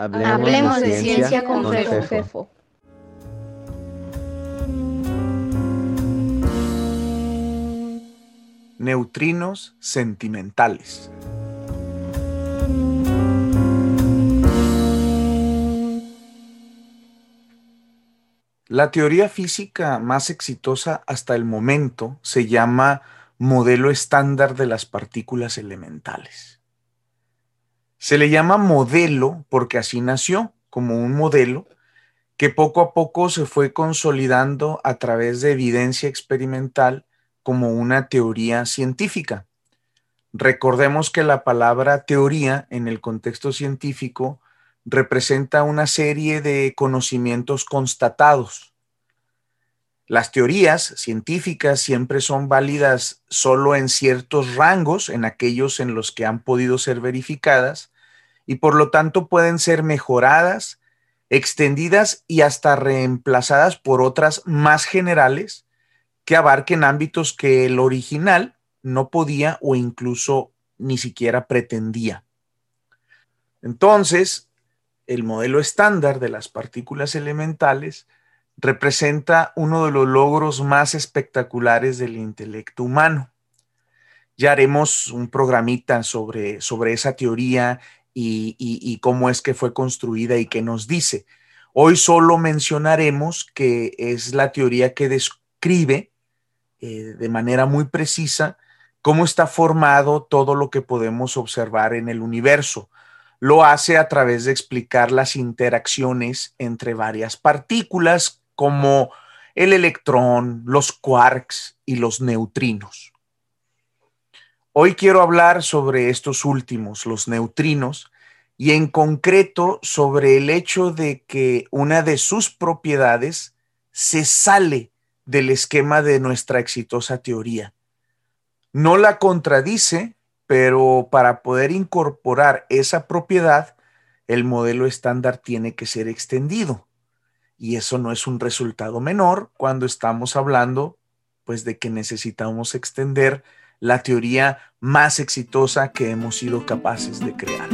Hablemos, de, ciencia, con, Fefo. Neutrinos sentimentales. La teoría física más exitosa hasta el momento se llama modelo estándar de las partículas elementales. Se le llama modelo porque así nació, como un modelo que poco a poco se fue consolidando a través de evidencia experimental como una teoría científica. Recordemos que la palabra teoría en el contexto científico representa una serie de conocimientos constatados. Las teorías científicas siempre son válidas solo en ciertos rangos, en aquellos en los que han podido ser verificadas, y por lo tanto pueden ser mejoradas, extendidas y hasta reemplazadas por otras más generales que abarquen ámbitos que el original no podía o incluso ni siquiera pretendía. Entonces, el modelo estándar de las partículas elementales representa uno de los logros más espectaculares del intelecto humano. Ya haremos un programita sobre, sobre esa teoría y, cómo es que fue construida y qué nos dice. Hoy solo mencionaremos que es la teoría que describe eh, de manera muy precisa cómo está formado todo lo que podemos observar en el universo. Lo hace a través de explicar las interacciones entre varias partículas como el electrón, los quarks y los neutrinos. Hoy quiero hablar sobre estos últimos, los neutrinos, y en concreto sobre el hecho de que una de sus propiedades se sale del esquema de nuestra exitosa teoría. No la contradice, pero para poder incorporar esa propiedad, el modelo estándar tiene que ser extendido. Y eso no es un resultado menor cuando estamos hablando pues de que necesitamos extender la teoría más exitosa que hemos sido capaces de crear.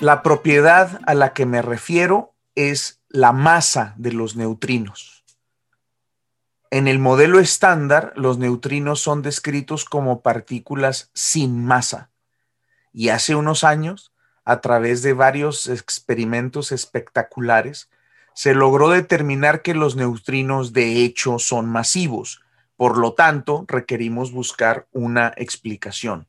La propiedad a la que me refiero es la masa de los neutrinos. En el modelo estándar, los neutrinos son descritos como partículas sin masa. Y hace unos años, a través de varios experimentos espectaculares, se logró determinar que los neutrinos de hecho son masivos. Por lo tanto, requerimos buscar una explicación.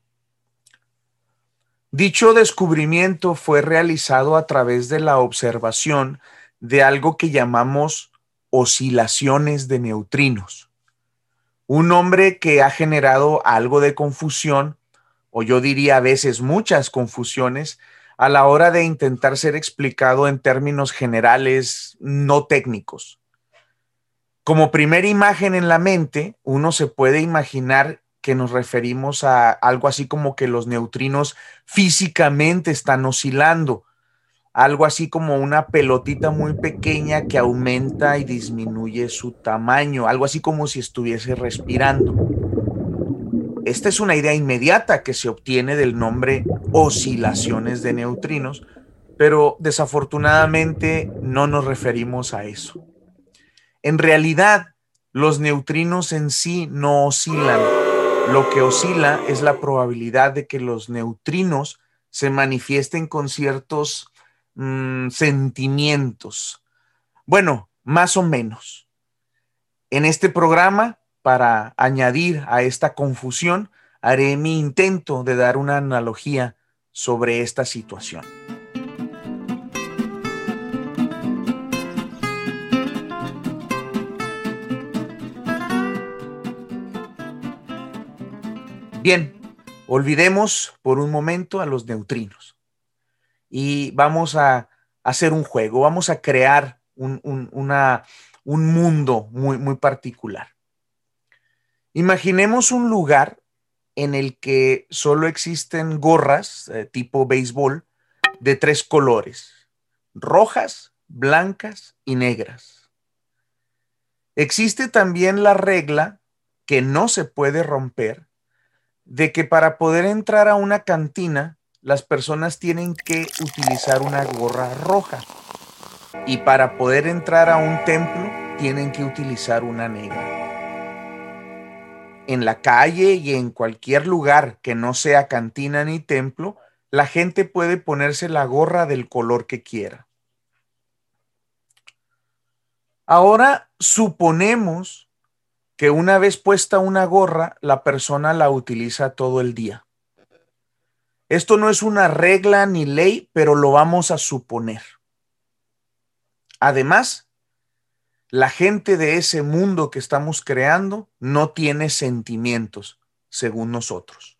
Dicho descubrimiento fue realizado a través de la observación de algo que llamamos oscilaciones de neutrinos. Un nombre que ha generado algo de confusión, o yo diría a veces muchas confusiones, a la hora de intentar ser explicado en términos generales no técnicos. Como primera imagen en la mente, uno se puede imaginar que nos referimos a algo así como que los neutrinos físicamente están oscilando, algo así como una pelotita muy pequeña que aumenta y disminuye su tamaño, algo así como si estuviese respirando. Esta es una idea inmediata que se obtiene del nombre oscilaciones de neutrinos, pero desafortunadamente no nos referimos a eso. En realidad, los neutrinos en sí no oscilan. Lo que oscila es la probabilidad de que los neutrinos se manifiesten con ciertos Mm, sentimientos. Bueno, más o menos. En este programa, para añadir a esta confusión, haré mi intento de dar una analogía sobre esta situación. Bien, olvidemos por un momento a los neutrinos y vamos a hacer un juego, vamos a crear un, mundo muy, muy particular. Imaginemos un lugar en el que solo existen gorras eh, tipo béisbol de tres colores, rojas, blancas y negras. Existe también la regla que no se puede romper de que para poder entrar a una cantina las personas tienen que utilizar una gorra roja y para poder entrar a un templo tienen que utilizar una negra. En la calle y en cualquier lugar que no sea cantina ni templo, la gente puede ponerse la gorra del color que quiera. Ahora suponemos que una vez puesta una gorra, la persona la utiliza todo el día. Esto no es una regla ni ley, pero lo vamos a suponer. Además, la gente de ese mundo que estamos creando no tiene sentimientos, según nosotros.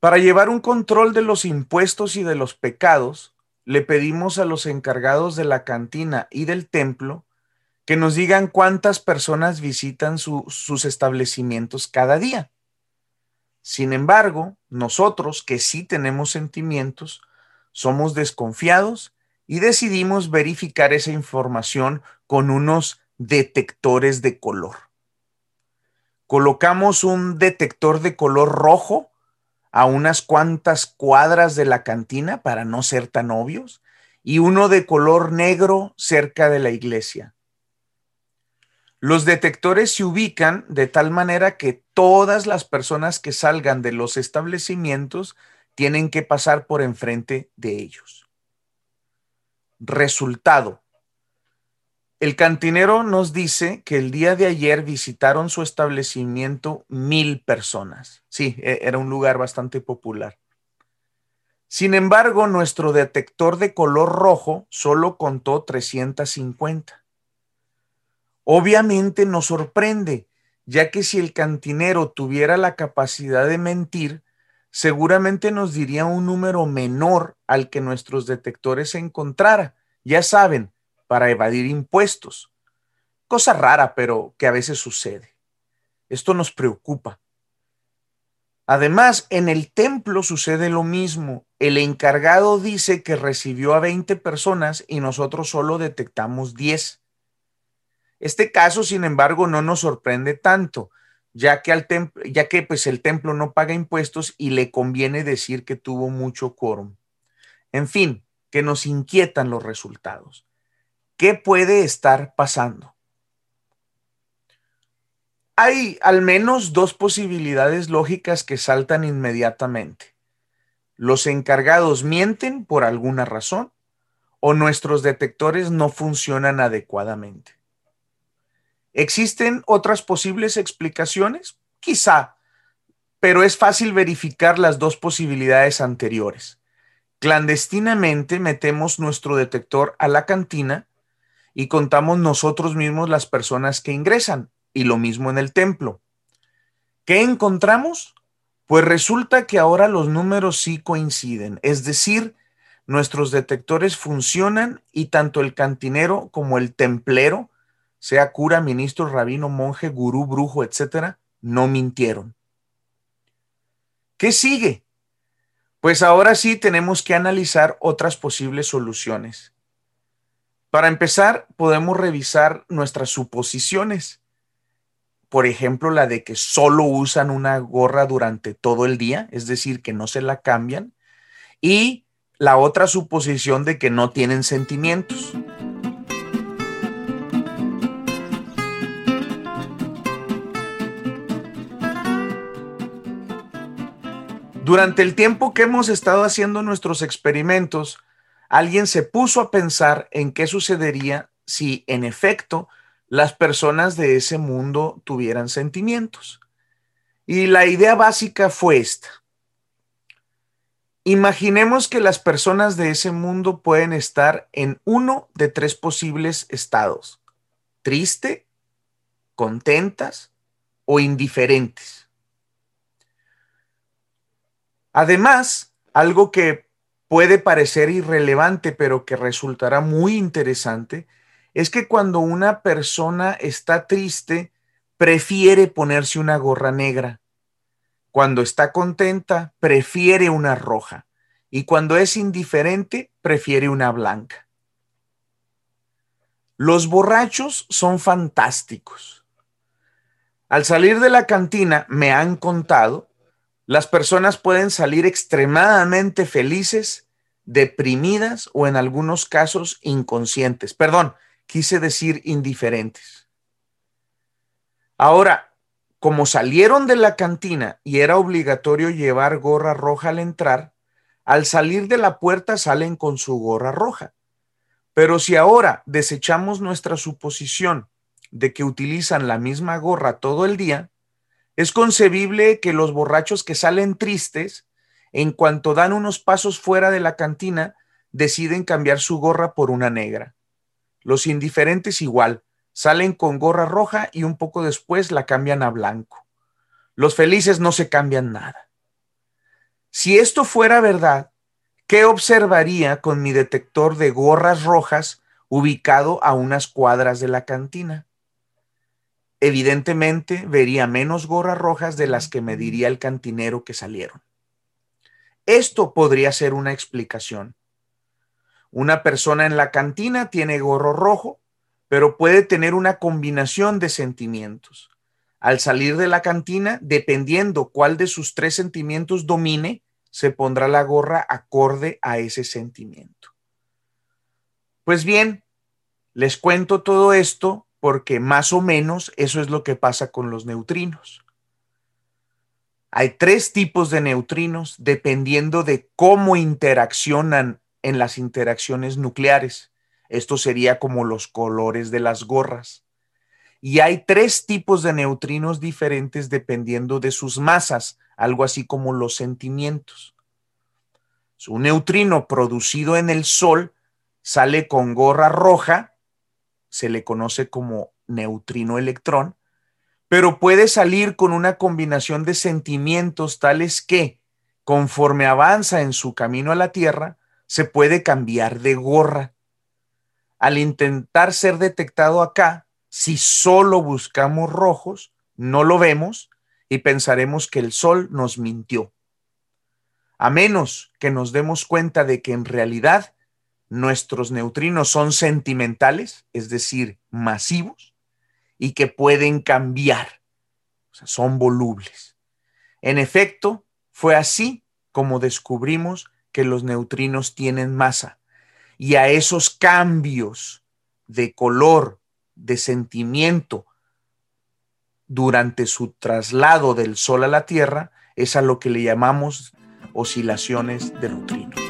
Para llevar un control de los impuestos y de los pecados, le pedimos a los encargados de la cantina y del templo que nos digan cuántas personas visitan sus establecimientos cada día. Sin embargo, nosotros que sí tenemos sentimientos, somos desconfiados y decidimos verificar esa información con unos detectores de color. Colocamos un detector de color rojo a unas cuantas cuadras de la cantina para no ser tan obvios y uno de color negro cerca de la iglesia. Los detectores se ubican de tal manera que todas las personas que salgan de los establecimientos tienen que pasar por enfrente de ellos. Resultado. El cantinero nos dice que el día de ayer visitaron su establecimiento mil personas. Sí, e, era un lugar bastante popular. Sin embargo, nuestro detector de color rojo solo contó 350. Obviamente nos sorprende, ya que si el cantinero tuviera la capacidad de mentir, seguramente nos diría un número menor al que nuestros detectores encontrara. Ya saben, para evadir impuestos. Cosa rara, pero que a veces sucede. Esto nos preocupa. Además, en el templo sucede lo mismo. El encargado dice que recibió a 20 personas y nosotros solo detectamos 10. Este caso, sin embargo, no nos sorprende tanto, ya que, al ya que pues, el templo no paga impuestos y le conviene decir que tuvo mucho quórum. En fin, que nos inquietan los resultados. ¿Qué puede estar pasando? Hay al menos dos posibilidades lógicas que saltan inmediatamente. Los encargados mienten por alguna razón o nuestros detectores no funcionan adecuadamente. ¿Existen otras posibles explicaciones? Quizá, pero es fácil verificar las dos posibilidades anteriores. Clandestinamente metemos nuestro detector a la cantina y contamos nosotros mismos las personas que ingresan y lo mismo en el templo. ¿Qué encontramos? Pues resulta que ahora los números sí coinciden, es decir, nuestros detectores funcionan y tanto el cantinero como el templero, sea cura, ministro, rabino, monje, gurú, brujo, etcétera, no mintieron. ¿Qué sigue? Pues ahora sí tenemos que analizar otras posibles soluciones. Para empezar, podemos revisar nuestras suposiciones. Por ejemplo, la de que solo usan una gorra durante todo el día, es decir, que no se la cambian. Y la otra suposición de que no tienen sentimientos. Durante el tiempo que hemos estado haciendo nuestros experimentos, alguien se puso a pensar en qué sucedería si en efecto las personas de ese mundo tuvieran sentimientos. Y la idea básica fue esta. Imaginemos que las personas de ese mundo pueden estar en uno de tres posibles estados. Triste, contentas o indiferentes. Además, algo que puede parecer irrelevante, pero que resultará muy interesante, es que cuando una persona está triste, prefiere ponerse una gorra negra. Cuando está contenta, prefiere una roja. y cuando es indiferente prefiere una blanca. Los borrachos son fantásticos. Al salir de la cantina, me han contado, las personas pueden salir extremadamente felices, deprimidas o en algunos casos inconscientes. Perdón, quise decir indiferentes. Ahora, como salieron de la cantina y era obligatorio llevar gorra roja al entrar, al salir de la puerta salen con su gorra roja. Pero si ahora desechamos nuestra suposición de que utilizan la misma gorra todo el día, es concebible que los borrachos que salen tristes, en cuanto dan unos pasos fuera de la cantina, deciden cambiar su gorra por una negra. Los indiferentes igual, salen con gorra roja y un poco después la cambian a blanco. Los felices no se cambian nada. Si esto fuera verdad, ¿qué observaría con mi detector de gorras rojas ubicado a unas cuadras de la cantina? Evidentemente vería menos gorras rojas de las que me diría el cantinero que salieron. Esto podría ser una explicación. Una persona en la cantina tiene gorro rojo, pero puede tener una combinación de sentimientos. Al salir de la cantina, dependiendo cuál de sus tres sentimientos domine, se pondrá la gorra acorde a ese sentimiento. Pues bien, les cuento todo esto porque más o menos eso es lo que pasa con los neutrinos. Hay tres tipos de neutrinos dependiendo de cómo interaccionan en las interacciones nucleares. Esto sería como los colores de las gorras. Y hay tres tipos de neutrinos diferentes dependiendo de sus masas, algo así como los sentimientos. Un neutrino producido en el Sol sale con gorra roja se le conoce como neutrino electrón, pero puede salir con una combinación de sentimientos tales que, conforme avanza en su camino a la Tierra, se puede cambiar de gorra. Al intentar ser detectado acá, si solo buscamos rojos, no lo vemos y pensaremos que el Sol nos mintió. A menos que nos demos cuenta de que en realidad nuestros neutrinos son sentimentales, es decir, masivos, y que pueden cambiar, o sea, son volubles. En efecto, fue así como descubrimos que los neutrinos tienen masa, y a esos cambios de color, de sentimiento, durante su traslado del Sol a la Tierra, es a lo que le llamamos oscilaciones de neutrinos.